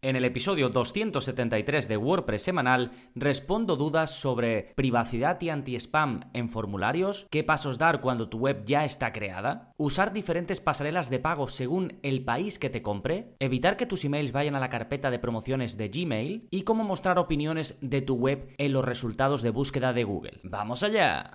En el episodio 273 de WordPress semanal respondo dudas sobre privacidad y anti-spam en formularios, qué pasos dar cuando tu web ya está creada, usar diferentes pasarelas de pago según el país que te compre, evitar que tus emails vayan a la carpeta de promociones de Gmail y cómo mostrar opiniones de tu web en los resultados de búsqueda de Google. ¡Vamos allá!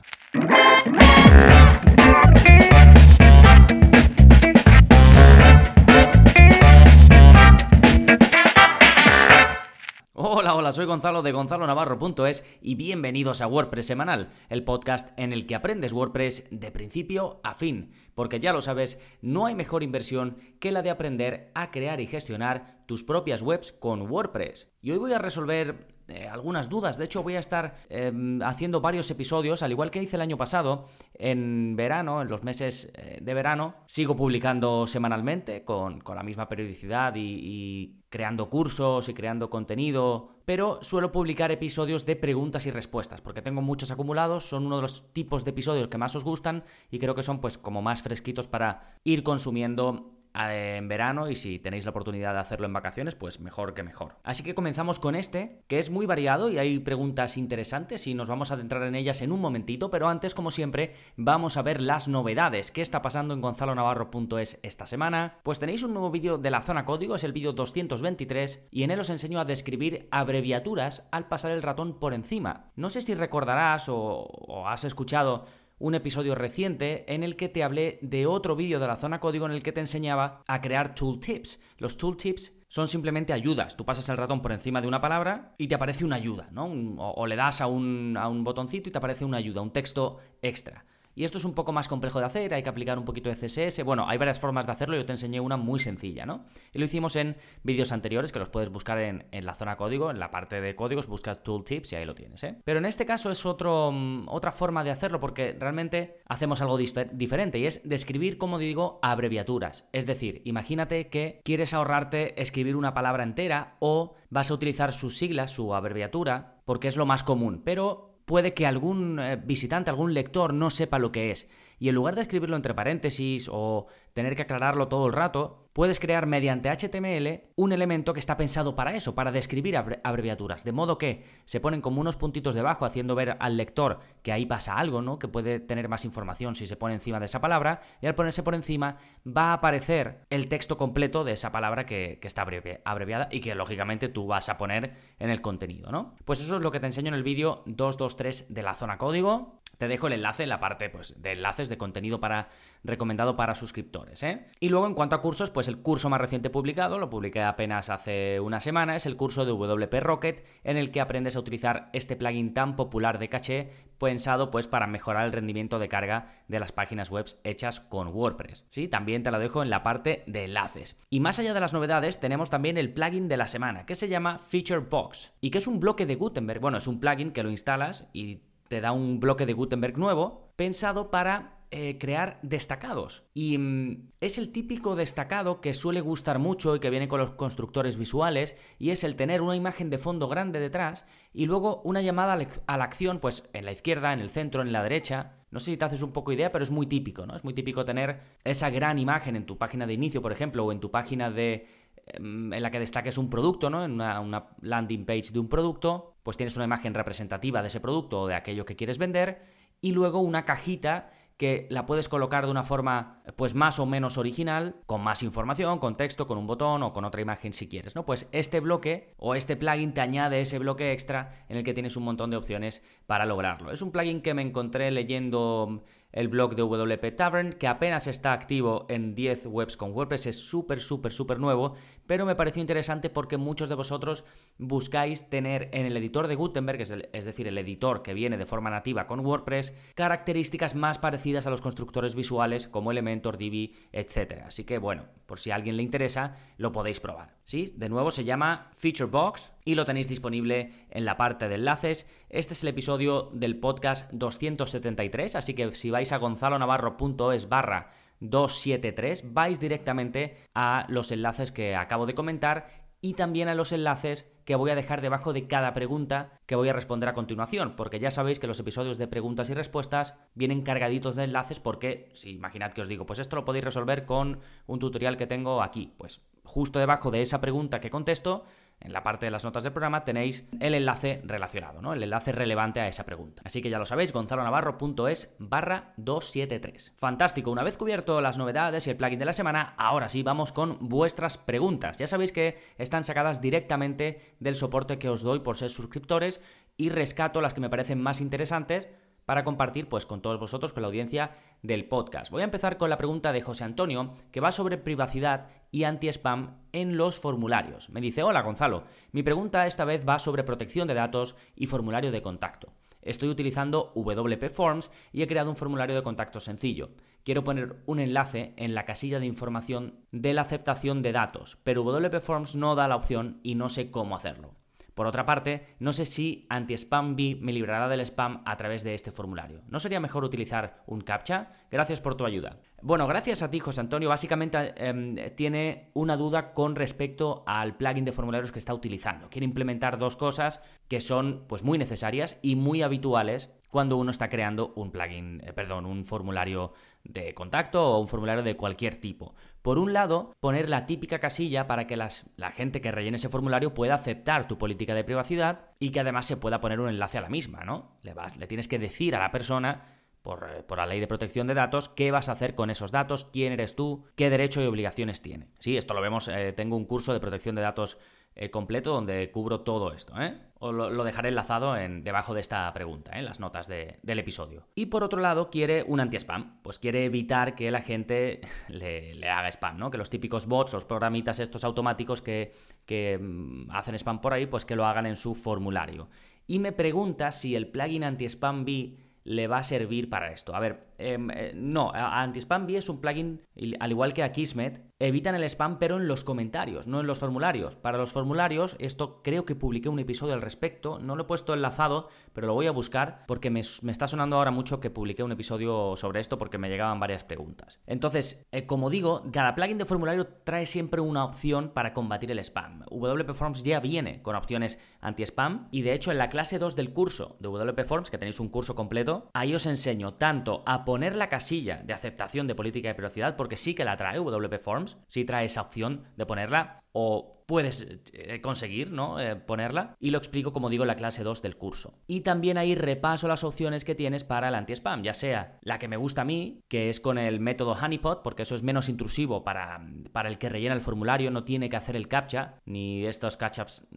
Hola, soy Gonzalo de gonzalonavarro.es y bienvenidos a WordPress Semanal, el podcast en el que aprendes WordPress de principio a fin, porque ya lo sabes, no hay mejor inversión que la de aprender a crear y gestionar tus propias webs con WordPress. Y hoy voy a resolver eh, algunas dudas. De hecho, voy a estar em, haciendo varios episodios, al igual que hice el año pasado, en verano, en los meses eh, de verano. Sigo publicando semanalmente con, la misma periodicidad y, creando cursos y creando contenido, pero suelo publicar episodios de preguntas y respuestas, porque tengo muchos acumulados, son uno de los tipos de episodios que más os gustan y creo que son pues como más fresquitos para ir consumiendo en verano y si tenéis la oportunidad de hacerlo en vacaciones, pues mejor que mejor. Así que comenzamos con este, que es muy variado y hay preguntas interesantes y nos vamos a adentrar en ellas en un momentito, pero antes, como siempre, vamos a ver las novedades. ¿Qué está pasando en gonzalonavarro.es esta semana? Pues tenéis un nuevo vídeo de la zona código, es el vídeo 223, y en él os enseño a describir abreviaturas al pasar el ratón por encima. No sé si recordarás o, o has escuchado un episodio reciente en el que te hablé de otro vídeo de la zona código en el que te enseñaba a crear tooltips. Los tooltips son simplemente ayudas. Tú pasas el ratón por encima de una palabra y te aparece una ayuda, ¿no? o, le das a un, a un botoncito y te aparece una ayuda, un texto extra. Y esto es un poco más complejo de hacer, hay que aplicar un poquito de CSS. Bueno, hay varias formas de hacerlo, yo te enseñé una muy sencilla, ¿no? Y lo hicimos en vídeos anteriores, que los puedes buscar en, la zona código, en la parte de códigos, buscas tooltips y ahí lo tienes, ¿eh? Pero en este caso es otro, mm, otra forma de hacerlo porque realmente hacemos algo diferente y es describir, como digo, abreviaturas. Es decir, imagínate que quieres ahorrarte escribir una palabra entera o vas a utilizar sus siglas, su abreviatura, porque es lo más común, pero puede que algún eh, visitante, algún lector no sepa lo que es. Y en lugar de escribirlo entre paréntesis o tener que aclararlo todo el rato, puedes crear mediante HTML un elemento que está pensado para eso, para describir abreviaturas. De modo que se ponen como unos puntitos debajo haciendo ver al lector que ahí pasa algo, ¿no? Que puede tener más información si se pone encima de esa palabra. Y al ponerse por encima va a aparecer el texto completo de esa palabra que, está abreviada y que lógicamente tú vas a poner en el contenido, ¿no? Pues eso es lo que te enseño en el vídeo 223 de la zona código. Te dejo el enlace en la parte pues, de enlaces de contenido para recomendado para suscriptores. ¿eh? Y luego en cuanto a cursos, pues el curso más reciente publicado, lo publiqué apenas hace una semana, es el curso de WP Rocket, en el que aprendes a utilizar este plugin tan popular de caché, pensado pues para mejorar el rendimiento de carga de las páginas web hechas con WordPress. ¿sí? También te lo dejo en la parte de enlaces. Y más allá de las novedades, tenemos también el plugin de la semana, que se llama Feature Box, y que es un bloque de Gutenberg. Bueno, es un plugin que lo instalas y te da un bloque de Gutenberg nuevo pensado para eh, crear destacados. Y mm, es el típico destacado que suele gustar mucho y que viene con los constructores visuales, y es el tener una imagen de fondo grande detrás y luego una llamada a la acción, pues en la izquierda, en el centro, en la derecha. No sé si te haces un poco idea, pero es muy típico, ¿no? Es muy típico tener esa gran imagen en tu página de inicio, por ejemplo, o en tu página de em, en la que destaques un producto, ¿no? En una, una, landing page de un producto, pues tienes una imagen representativa de ese producto o de aquello que quieres vender, y luego una cajita que la puedes colocar de una forma pues más o menos original, con más información, con texto, con un botón o con otra imagen si quieres, ¿no? Pues este bloque o este plugin te añade ese bloque extra en el que tienes un montón de opciones para lograrlo. Es un plugin que me encontré leyendo el blog de WP Tavern, que apenas está activo en 10 webs con WordPress, es súper, súper, súper nuevo, pero me pareció interesante porque muchos de vosotros buscáis tener en el editor de Gutenberg, es, decir, el editor que viene de forma nativa con WordPress, características más parecidas a los constructores visuales como Elementor, Divi, etc. Así que bueno, por si a alguien le interesa, lo podéis probar. ¿Sí? De nuevo se llama Feature Box y lo tenéis disponible en la parte de enlaces. Este es el episodio del podcast 273, así que si vais a gonzalonavarro.es barra 273, vais directamente a los enlaces que acabo de comentar y también a los enlaces que voy a dejar debajo de cada pregunta que voy a responder a continuación, porque ya sabéis que los episodios de preguntas y respuestas vienen cargaditos de enlaces porque, si imaginad que os digo, pues esto lo podéis resolver con un tutorial que tengo aquí, pues justo debajo de esa pregunta que contesto en la parte de las notas del programa tenéis el enlace relacionado, ¿no? El enlace relevante a esa pregunta. Así que ya lo sabéis, gonzalonavarro.es barra 273. Fantástico, una vez cubierto las novedades y el plugin de la semana, ahora sí vamos con vuestras preguntas. Ya sabéis que están sacadas directamente del soporte que os doy por ser suscriptores y rescato las que me parecen más interesantes para compartir pues con todos vosotros, con la audiencia del podcast. Voy a empezar con la pregunta de José Antonio, que va sobre privacidad y anti-spam en los formularios. Me dice, hola Gonzalo, mi pregunta esta vez va sobre protección de datos y formulario de contacto. Estoy utilizando WP Forms y he creado un formulario de contacto sencillo. Quiero poner un enlace en la casilla de información de la aceptación de datos, pero WP Forms no da la opción y no sé cómo hacerlo. Por otra parte, no sé si Anti-Spam B me librará del spam a través de este formulario. ¿No sería mejor utilizar un CAPTCHA? Gracias por tu ayuda. Bueno, gracias a ti, José Antonio. Básicamente em, tiene una duda con respecto al plugin de formularios que está utilizando. Quiere implementar dos cosas que son pues muy necesarias y muy habituales cuando uno está creando un plugin, eh, perdón, un formulario de contacto o un formulario de cualquier tipo. Por un lado, poner la típica casilla para que las, la gente que rellene ese formulario pueda aceptar tu política de privacidad y que además se pueda poner un enlace a la misma, ¿no? Le, vas, le tienes que decir a la persona por, eh, por, la ley de protección de datos, qué vas a hacer con esos datos, quién eres tú, qué derechos y obligaciones tiene. Sí, esto lo vemos, eh, tengo un curso de protección de datos eh, completo donde cubro todo esto. ¿eh? Os lo, dejaré enlazado en, debajo de esta pregunta, en ¿eh? las notas del episodio. Y por otro lado, quiere un anti-spam. Pues quiere evitar que la gente le, haga spam, ¿no? Que los típicos bots, los programitas estos automáticos que, que mm, hacen spam por ahí, pues que lo hagan en su formulario. Y me pregunta si el plugin anti-spam B le va a servir para esto. A ver, eh, no, Anti-Spam es un plugin, al igual que Akismet, evitan el spam pero en los comentarios, no en los formularios. Para los formularios, esto creo que publiqué un episodio al respecto, no lo he puesto enlazado, pero lo voy a buscar porque me, está sonando ahora mucho que publiqué un episodio sobre esto porque me llegaban varias preguntas. Entonces, eh, como digo, cada plugin de formulario trae siempre una opción para combatir el spam. WP Forms ya viene con opciones anti-spam y de hecho en la clase 2 del curso de WP Forms, que tenéis un curso completo, ahí os enseño tanto a poner la casilla de aceptación de política de privacidad, porque sí que la trae WP Forms, sí trae esa opción de ponerla, o puedes eh, conseguir, ¿no? Eh, ponerla. Y lo explico, como digo, en la clase 2 del curso. Y también ahí repaso las opciones que tienes para el anti-spam, ya sea la que me gusta a mí, que es con el método Honeypot, porque eso es menos intrusivo para, para el que rellena el formulario, no tiene que hacer el captcha, ni estos catch-ups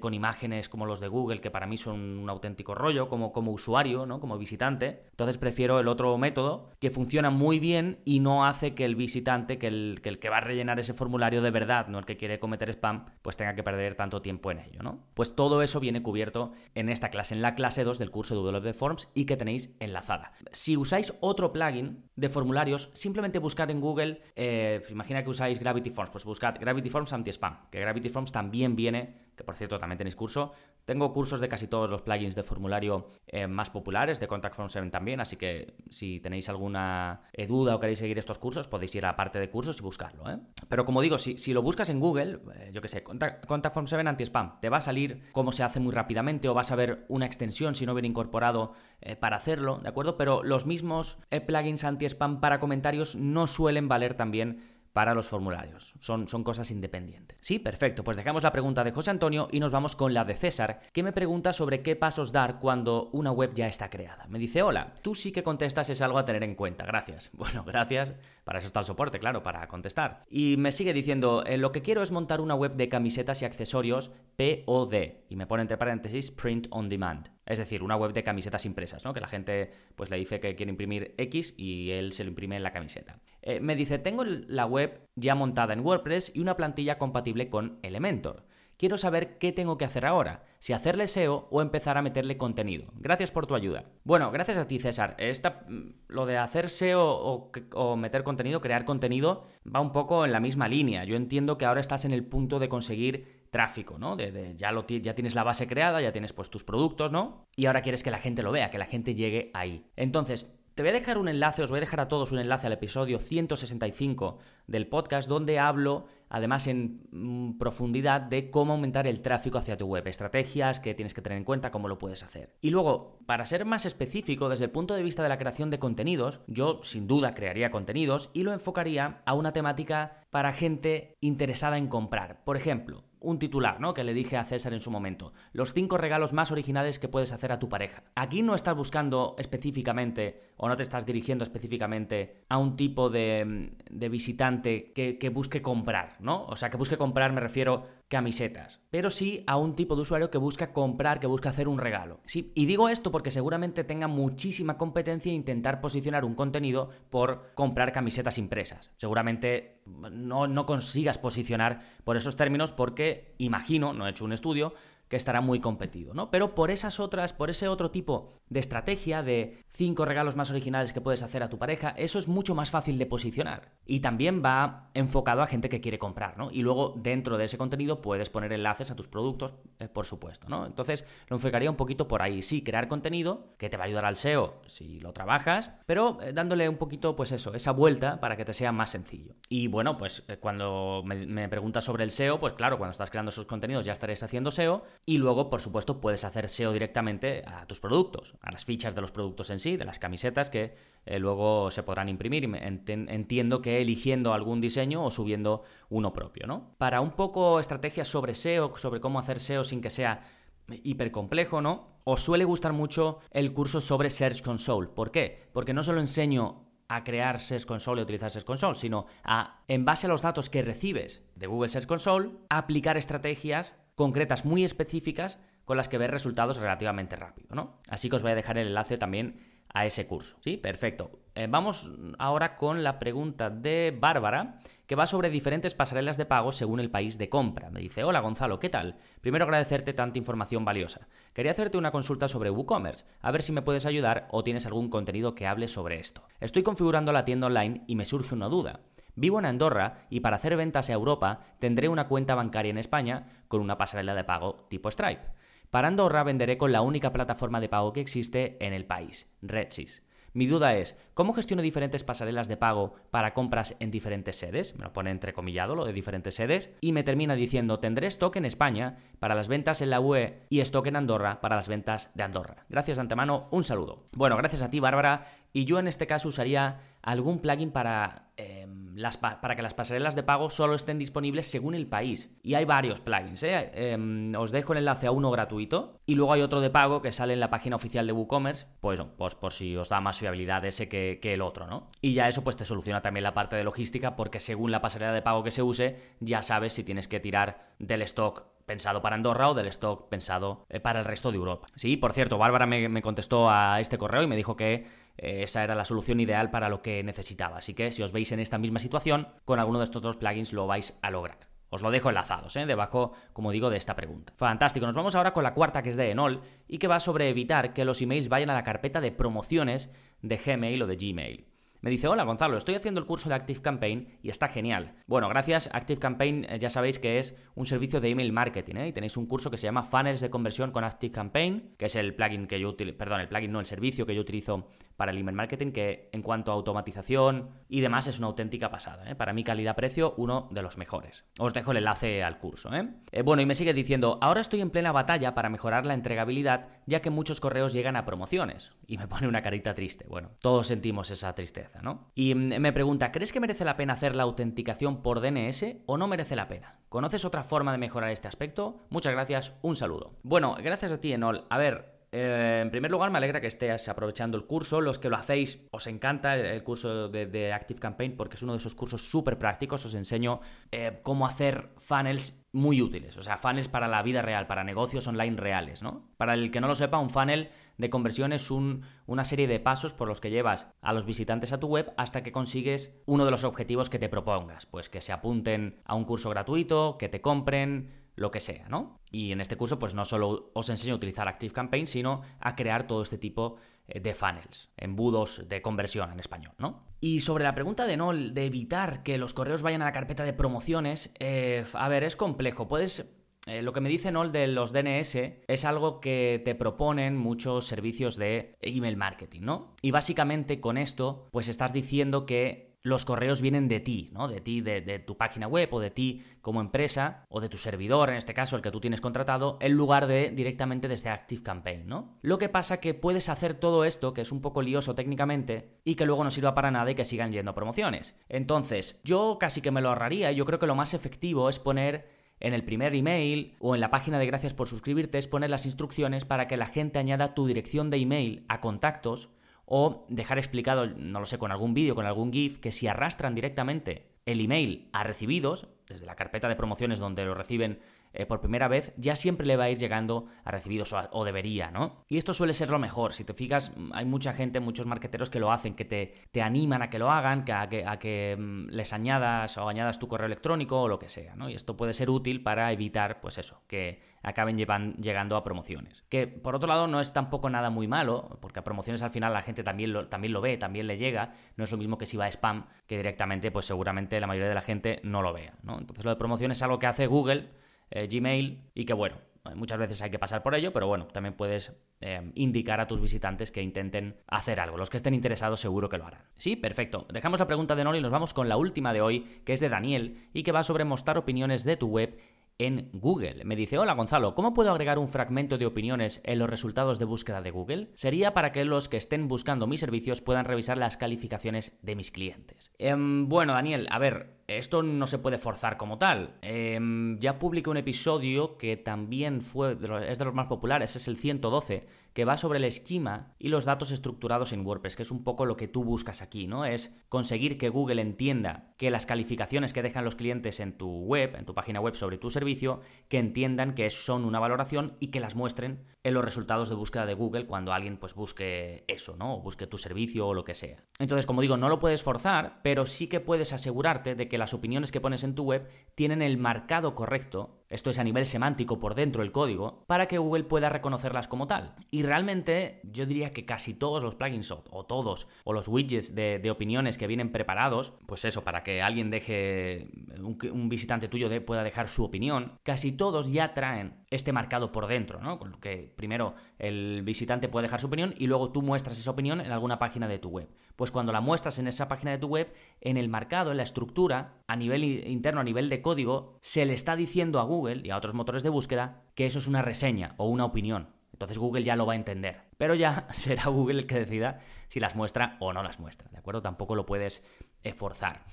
con imágenes como los de Google, que para mí son un auténtico rollo, como, como usuario, ¿no? Como visitante. Entonces prefiero el otro método, que funciona muy bien y no hace que el visitante, que, el que va a rellenar ese formulario de verdad, no el que quiere cometer spam, pues tenga que perder tanto tiempo en ello, ¿no? Pues todo eso viene cubierto en esta clase, en la clase 2 del curso de WP Forms y que tenéis enlazada. Si usáis otro plugin de formularios, simplemente buscad en Google, eh, imagina que usáis Gravity Forms, pues buscad Gravity Forms anti-spam, que Gravity Forms también viene que por cierto también tenéis curso. Tengo cursos de casi todos los plugins de formulario eh, más populares, de Contact Form 7 también, así que si tenéis alguna eh, duda o queréis seguir estos cursos, podéis ir a parte de cursos y buscarlo. ¿eh? Pero como digo, si, si, lo buscas en Google, yo que sé, Contact, Form 7 anti-spam, te va a salir cómo se hace muy rápidamente o vas a ver una extensión si no viene incorporado para hacerlo, ¿de acuerdo? Pero los mismos plugins anti-spam para comentarios no suelen valer también para los formularios. Son, son cosas independientes. Sí, perfecto. Pues dejamos la pregunta de José Antonio y nos vamos con la de César, que me pregunta sobre qué pasos dar cuando una web ya está creada. Me dice, hola, tú sí que contestas es algo a tener en cuenta. Gracias. Bueno, gracias. Para eso está el soporte, claro, para contestar. Y me sigue diciendo, eh, lo que quiero es montar una web de camisetas y accesorios POD. Y me pone entre paréntesis print on demand. Es decir, una web de camisetas impresas, ¿no? Que la gente pues le dice que quiere imprimir X y él se lo imprime en la camiseta. Eh, me dice, tengo la web ya montada en WordPress y una plantilla compatible con Elementor. Quiero saber qué tengo que hacer ahora, si hacerle SEO o empezar a meterle contenido. Gracias por tu ayuda. Bueno, gracias a ti, César. Esta, mm, lo de hacer SEO o, o, meter contenido, crear contenido, va un poco en la misma línea. Yo entiendo que ahora estás en el punto de conseguir tráfico, ¿no? De, ya, lo, ya tienes la base creada, ya tienes pues tus productos, ¿no? Y ahora quieres que la gente lo vea, que la gente llegue ahí. Entonces, Te voy a dejar un enlace, os voy a dejar a todos un enlace al episodio 165 del podcast donde hablo además en mm, profundidad de cómo aumentar el tráfico hacia tu web, estrategias que tienes que tener en cuenta, cómo lo puedes hacer. Y luego, para ser más específico desde el punto de vista de la creación de contenidos, yo sin duda crearía contenidos y lo enfocaría a una temática para gente interesada en comprar. Por ejemplo, un titular, ¿no? Que le dije a César en su momento. Los cinco regalos más originales que puedes hacer a tu pareja. Aquí no estás buscando específicamente o no te estás dirigiendo específicamente a un tipo de, de visitante que, que, busque comprar, ¿no? O sea, que busque comprar me refiero camisetas, pero sí a un tipo de usuario que busca comprar, que busca hacer un regalo. Sí, y digo esto porque seguramente tenga muchísima competencia intentar posicionar un contenido por comprar camisetas impresas. Seguramente no, no consigas posicionar por esos términos porque imagino, no he hecho un estudio, que estará muy competido, ¿no? Pero por esas otras, por ese otro tipo de estrategia de cinco regalos más originales que puedes hacer a tu pareja, eso es mucho más fácil de posicionar. Y también va enfocado a gente que quiere comprar, ¿no? Y luego dentro de ese contenido puedes poner enlaces a tus productos, eh, por supuesto, ¿no? Entonces lo enfocaría un poquito por ahí. Sí, crear contenido, que te va a ayudar al SEO si lo trabajas, pero eh, dándole un poquito, pues eso, esa vuelta para que te sea más sencillo. Y bueno, pues eh, cuando me, me preguntas sobre el SEO, pues claro, cuando estás creando esos contenidos ya estaréis haciendo SEO y luego, por supuesto, puedes hacer SEO directamente a tus productos, a las fichas de los productos en sí, de las camisetas que eh, luego se podrán imprimir. Entiendo que eligiendo algún diseño o subiendo uno propio, ¿no? Para un poco estrategias sobre SEO, sobre cómo hacer SEO sin que sea hiper complejo, ¿no? Os suele gustar mucho el curso sobre Search Console. ¿Por qué? Porque no solo enseño a crear Search Console y utilizar Search Console, sino a, en base a los datos que recibes de Google Search Console, aplicar estrategias concretas muy específicas con las que ver resultados relativamente rápido, ¿no? Así que os voy a dejar el enlace también a ese curso. ¿Sí? Perfecto. Eh, vamos ahora con la pregunta de Bárbara, que va sobre diferentes pasarelas de pago según el país de compra. Me dice, hola Gonzalo, ¿qué tal? Primero agradecerte tanta información valiosa. Quería hacerte una consulta sobre WooCommerce, a ver si me puedes ayudar o tienes algún contenido que hable sobre esto. Estoy configurando la tienda online y me surge una duda. Vivo en Andorra y para hacer ventas a Europa tendré una cuenta bancaria en España con una pasarela de pago tipo Stripe. Para Andorra venderé con la única plataforma de pago que existe en el país, Redsys. Mi duda es, ¿cómo gestiono diferentes pasarelas de pago para compras en diferentes sedes? Me lo pone entrecomillado lo de diferentes sedes. Y me termina diciendo, tendré stock en España para las ventas en la UE y stock en Andorra para las ventas de Andorra. Gracias de antemano, un saludo. Bueno, gracias a ti, Bárbara. Y yo en este caso usaría algún plugin para, em, las para que las pasarelas de pago solo estén disponibles según el país. Y hay varios plugins. ¿eh? Em, os dejo el enlace a uno gratuito y luego hay otro de pago que sale en la página oficial de WooCommerce, pues, pues por si os da más fiabilidad ese que, que el otro, ¿no? Y ya eso pues te soluciona también la parte de logística porque según la pasarela de pago que se use, ya sabes si tienes que tirar del stock pensado para Andorra o del stock pensado eh, para el resto de Europa. Sí, por cierto, Bárbara me, contestó a este correo y me dijo que esa era la solución ideal para lo que necesitaba. Así que si os veis en esta misma situación, con alguno de estos dos plugins lo vais a lograr. Os lo dejo enlazados, ¿eh? debajo, como digo, de esta pregunta. Fantástico, nos vamos ahora con la cuarta que es de Enol y que va sobre evitar que los emails vayan a la carpeta de promociones de Gmail o de Gmail. Me dice, hola Gonzalo, estoy haciendo el curso de Active Campaign y está genial. Bueno, gracias. Active Campaign eh, ya sabéis que es un servicio de email marketing, ¿eh? Y tenéis un curso que se llama Funnels de conversión con Active Campaign, que es el plugin que yo utilizo, perdón, el plugin no, el servicio que yo utilizo para el email marketing, que en cuanto a automatización y demás es una auténtica pasada. ¿eh? Para mi calidad-precio, uno de los mejores. Os dejo el enlace al curso. ¿eh? ¿eh? bueno, y me sigue diciendo, ahora estoy en plena batalla para mejorar la entregabilidad, ya que muchos correos llegan a promociones. Y me pone una carita triste. Bueno, todos sentimos esa tristeza, ¿no? Y mm, me pregunta, ¿crees que merece la pena hacer la autenticación por DNS o no merece la pena? ¿Conoces otra forma de mejorar este aspecto? Muchas gracias, un saludo. Bueno, gracias a ti, Enol. A ver, eh, en primer lugar, me alegra que estés aprovechando el curso. Los que lo hacéis, os encanta el, curso de, Active Campaign porque es uno de esos cursos súper prácticos. Os enseño eh, cómo hacer funnels muy útiles. O sea, funnels para la vida real, para negocios online reales, ¿no? Para el que no lo sepa, un funnel de conversión es una serie de pasos por los que llevas a los visitantes a tu web hasta que consigues uno de los objetivos que te propongas. Pues que se apunten a un curso gratuito, que te compren lo que sea, ¿no? Y en este curso, pues no solo os enseño a utilizar Active Campaign, sino a crear todo este tipo eh, de funnels, embudos de conversión en español, ¿no? Y sobre la pregunta de no, de evitar que los correos vayan a la carpeta de promociones, eh, a ver, es complejo. Puedes eh, lo que me dice Nol de los DNS es algo que te proponen muchos servicios de email marketing, ¿no? Y básicamente con esto, pues estás diciendo que los correos vienen de ti, ¿no? De ti, de, tu página web o de ti como empresa o de tu servidor, en este caso el que tú tienes contratado, en lugar de directamente desde ActiveCampaign, ¿no? Lo que pasa que puedes hacer todo esto, que es un poco lioso técnicamente, y que luego no sirva para nada y que sigan yendo promociones. Entonces, yo casi que me lo ahorraría, yo creo que lo más efectivo es poner en el primer email o en la página de gracias por suscribirte es poner las instrucciones para que la gente añada tu dirección de email a contactos o dejar explicado, no lo sé, con algún vídeo, con algún GIF, que si arrastran directamente el email a recibidos, desde la carpeta de promociones donde lo reciben eh, por primera vez, ya siempre le va a ir llegando a recibidos o, debería, ¿no? Y esto suele ser lo mejor. Si te fijas, hay mucha gente, muchos marqueteros que lo hacen, que te, te animan a que lo hagan, que a, que, a que mm, les añadas o añadas tu correo electrónico o lo que sea, ¿no? Y esto puede ser útil para evitar, pues eso, que acaben llegando a promociones. Que por otro lado no es tampoco nada muy malo, porque a promociones al final la gente también lo, también lo ve, también le llega. No es lo mismo que si va a spam, que directamente, pues seguramente la mayoría de la gente no lo vea, ¿no? Entonces lo de promociones es algo que hace Google eh, Gmail y que bueno, muchas veces hay que pasar por ello, pero bueno, también puedes eh, indicar a tus visitantes que intenten hacer algo. Los que estén interesados seguro que lo harán. Sí, perfecto. Dejamos la pregunta de Noli y nos vamos con la última de hoy, que es de Daniel y que va sobre mostrar opiniones de tu web en Google. Me dice, hola Gonzalo, ¿cómo puedo agregar un fragmento de opiniones en los resultados de búsqueda de Google? Sería para que los que estén buscando mis servicios puedan revisar las calificaciones de mis clientes. Em, bueno, Daniel, a ver, esto no se puede forzar como tal. Em, ya publiqué un episodio que también fue es de los más populares, es el 112 que va sobre el esquema y los datos estructurados en WordPress, que es un poco lo que tú buscas aquí, ¿no? Es conseguir que Google entienda que las calificaciones que dejan los clientes en tu web, en tu página web sobre tu servicio, que entiendan que son una valoración y que las muestren en los resultados de búsqueda de Google cuando alguien pues busque eso, ¿no? O busque tu servicio o lo que sea. Entonces, como digo, no lo puedes forzar, pero sí que puedes asegurarte de que las opiniones que pones en tu web tienen el marcado correcto esto es a nivel semántico por dentro del código, para que Google pueda reconocerlas como tal. Y realmente yo diría que casi todos los plugins, o, todos, o los widgets de, opiniones que vienen preparados, pues eso, para que alguien deje, un, visitante tuyo pueda dejar su opinión, casi todos ya traen este marcado por dentro, ¿no? Con lo que primero el visitante puede dejar su opinión y luego tú muestras esa opinión en alguna página de tu web. Pues cuando la muestras en esa página de tu web, en el marcado, en la estructura, a nivel interno, a nivel de código, se le está diciendo a Google y a otros motores de búsqueda que eso es una reseña o una opinión. Entonces Google ya lo va a entender. Pero ya será Google el que decida si las muestra o no las muestra, ¿de acuerdo? Tampoco lo puedes eh, forzar.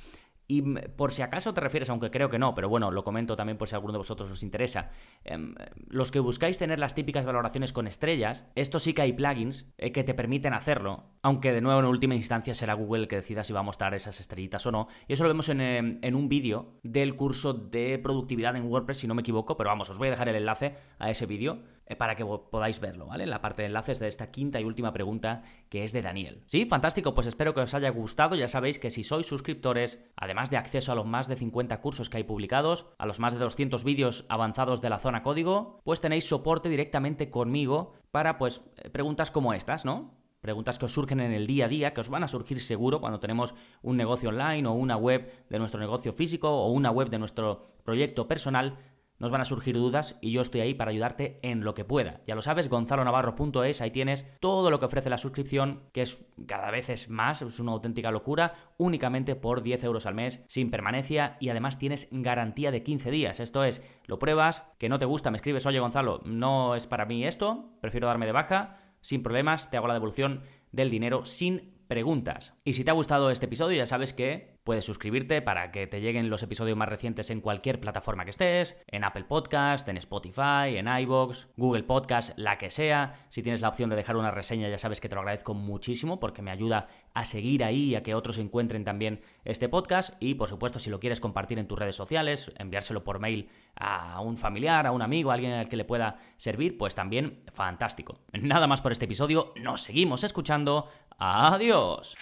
Y por si acaso te refieres, aunque creo que no, pero bueno, lo comento también por si alguno de vosotros os interesa. Em, los que buscáis tener las típicas valoraciones con estrellas, esto sí que hay plugins eh, que te permiten hacerlo, aunque de nuevo en última instancia será Google el que decida si va a mostrar esas estrellitas o no. Y eso lo vemos en, em, en un vídeo del curso de productividad en WordPress, si no me equivoco, pero vamos, os voy a dejar el enlace a ese vídeo para que podáis verlo, ¿vale? En la parte de enlaces de esta quinta y última pregunta que es de Daniel. Sí, fantástico, pues espero que os haya gustado. Ya sabéis que si sois suscriptores, además de acceso a los más de 50 cursos que hay publicados, a los más de 200 vídeos avanzados de la zona código, pues tenéis soporte directamente conmigo para pues eh, preguntas como estas, ¿no? Preguntas que os surgen en el día a día, que os van a surgir seguro cuando tenemos un negocio online o una web de nuestro negocio físico o una web de nuestro proyecto personal nos van a surgir dudas y yo estoy ahí para ayudarte en lo que pueda. Ya lo sabes, gonzalonavarro.es, ahí tienes todo lo que ofrece la suscripción, que es cada vez es más, es una auténtica locura, únicamente por 10 euros al mes, sin permanencia y además tienes garantía de 15 días. Esto es, lo pruebas, que no te gusta, me escribes, oye Gonzalo, no es para mí esto, prefiero darme de baja, sin problemas, te hago la devolución del dinero sin preguntas. Y si te ha gustado este episodio, ya sabes que puedes suscribirte para que te lleguen los episodios más recientes en cualquier plataforma que estés, en Apple Podcast, en Spotify, en iBox, Google Podcast, la que sea. Si tienes la opción de dejar una reseña, ya sabes que te lo agradezco muchísimo porque me ayuda a seguir ahí y a que otros encuentren también este podcast. Y por supuesto, si lo quieres compartir en tus redes sociales, enviárselo por mail a un familiar, a un amigo, a alguien al que le pueda servir, pues también fantástico. Nada más por este episodio, nos seguimos escuchando. Adiós.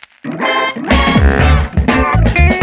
Thank you.